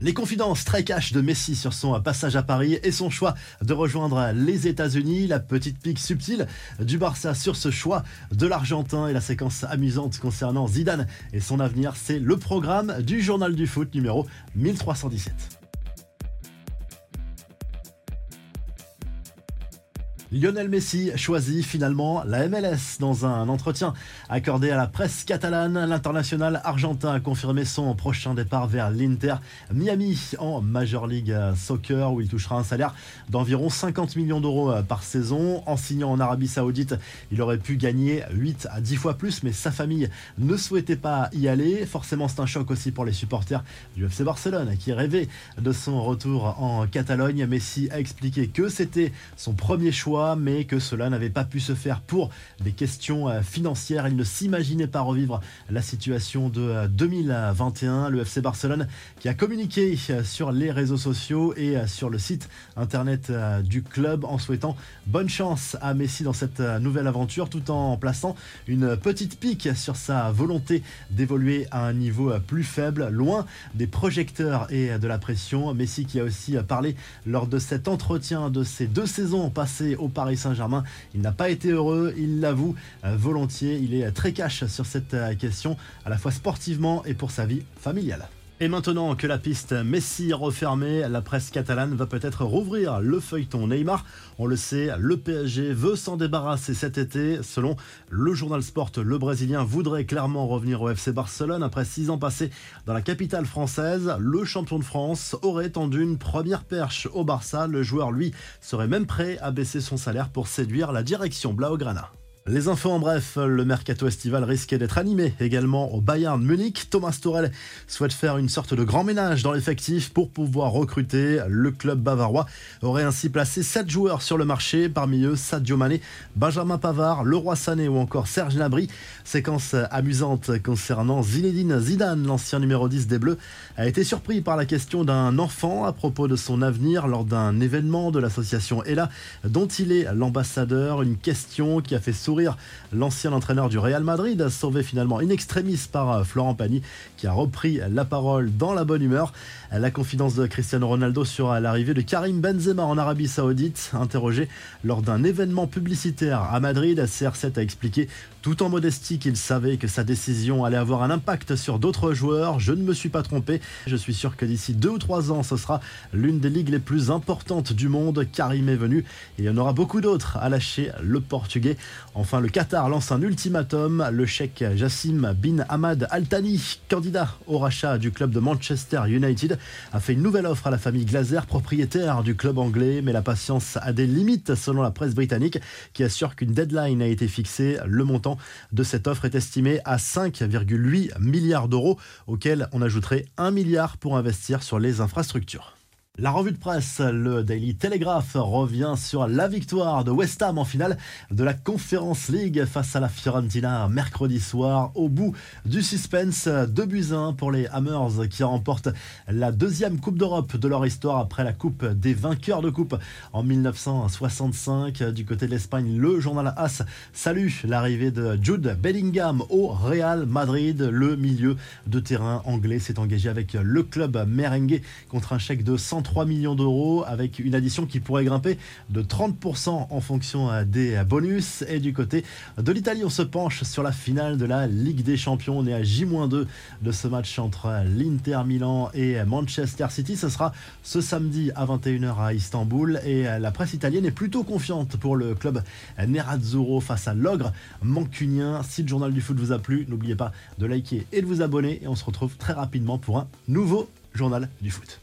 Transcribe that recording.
Les confidences très cash de Messi sur son passage à Paris et son choix de rejoindre les États-Unis, la petite pique subtile du Barça sur ce choix de l'Argentin et la séquence amusante concernant Zidane et son avenir, c'est le programme du journal du foot numéro 1317. Lionel Messi choisit finalement la MLS dans un entretien accordé à la presse catalane. L'international argentin a confirmé son prochain départ vers l'Inter Miami en Major League Soccer où il touchera un salaire d'environ 50 millions d'euros par saison. En signant en Arabie Saoudite, il aurait pu gagner 8 à 10 fois plus, mais sa famille ne souhaitait pas y aller. Forcément, c'est un choc aussi pour les supporters du FC Barcelone qui rêvaient de son retour en Catalogne. Messi a expliqué que c'était son premier choix mais que cela n'avait pas pu se faire pour des questions euh, financières. Il ne s'imaginait pas revivre la situation de 2021. Euh, Le FC Barcelone qui a communiqué euh, sur les réseaux sociaux et sur le site internet du club en souhaitant bonne chance à Messi dans cette nouvelle aventure tout en plaçant une petite pique sur sa volonté d'évoluer à un niveau plus faible, loin des projecteurs et de la pression. Messi qui a aussi parlé lors de cet entretien de ces deux saisons passées au Paris Saint-Germain. Il n'a pas été heureux, il l'avoue euh, volontiers. Il est très cash sur cette euh, question, à la fois sportivement et pour sa vie familiale. Et maintenant que la piste Messi est refermée, la presse catalane va peut-être rouvrir le feuilleton Neymar. On le sait, le PSG veut s'en débarrasser cet été. Selon le journal Sport, le Brésilien voudrait clairement revenir au FC Barcelone. Après six ans passés dans la capitale française, le champion de France aurait tendu une première perche au Barça. Le joueur, lui, serait même prêt à baisser son salaire pour séduire la direction Blaugrana. Les infos en bref, le mercato estival risquait d'être animé également au Bayern Munich. Thomas Torel souhaite faire une sorte de grand ménage dans l'effectif pour pouvoir recruter. Le club bavarois aurait ainsi placé 7 joueurs sur le marché, parmi eux Sadio Mané, Benjamin Pavard, Leroy Sané ou encore Serge Nabry. Séquence amusante concernant Zinedine Zidane, l'ancien numéro 10 des Bleus, a été surpris par la question d'un enfant à propos de son avenir lors d'un événement de l'association ELA dont il est l'ambassadeur. Une question qui a fait sourire L'ancien entraîneur du Real Madrid, sauvé finalement in extremis par euh, Florent Pagny, qui a repris la parole dans la bonne humeur. La confidence de Cristiano Ronaldo sur l'arrivée de Karim Benzema en Arabie Saoudite, interrogé lors d'un événement publicitaire à Madrid, CR7 a expliqué tout en modestie qu'il savait que sa décision allait avoir un impact sur d'autres joueurs. Je ne me suis pas trompé. Je suis sûr que d'ici deux ou trois ans, ce sera l'une des ligues les plus importantes du monde. Karim est venu il y en aura beaucoup d'autres à lâcher le Portugais. Enfin, le Qatar lance un ultimatum. Le chèque Jassim bin Ahmad Al Thani, candidat au rachat du club de Manchester United, a fait une nouvelle offre à la famille Glazer, propriétaire du club anglais. Mais la patience a des limites selon la presse britannique qui assure qu'une deadline a été fixée. Le montant de cette offre est estimé à 5,8 milliards d'euros, auxquels on ajouterait 1 milliard pour investir sur les infrastructures. La revue de presse, le Daily Telegraph, revient sur la victoire de West Ham en finale de la Conference League face à la Fiorentina mercredi soir. Au bout du suspense, 2 buts 1 pour les Hammers qui remportent la deuxième Coupe d'Europe de leur histoire après la Coupe des vainqueurs de Coupe en 1965. Du côté de l'Espagne, le journal AS salue l'arrivée de Jude Bellingham au Real Madrid. Le milieu de terrain anglais s'est engagé avec le club merengue contre un chèque de 100 3 millions d'euros avec une addition qui pourrait grimper de 30% en fonction euh, des bonus. Et du côté de l'Italie, on se penche sur la finale de la Ligue des Champions. On est à J-2 de ce match entre l'Inter Milan et Manchester City. Ce sera ce samedi à 21h à Istanbul. Et la presse italienne est plutôt confiante pour le club Nerazzurro face à l'ogre mancunien. Si le journal du foot vous a plu, n'oubliez pas de liker et de vous abonner. Et on se retrouve très rapidement pour un nouveau journal du foot.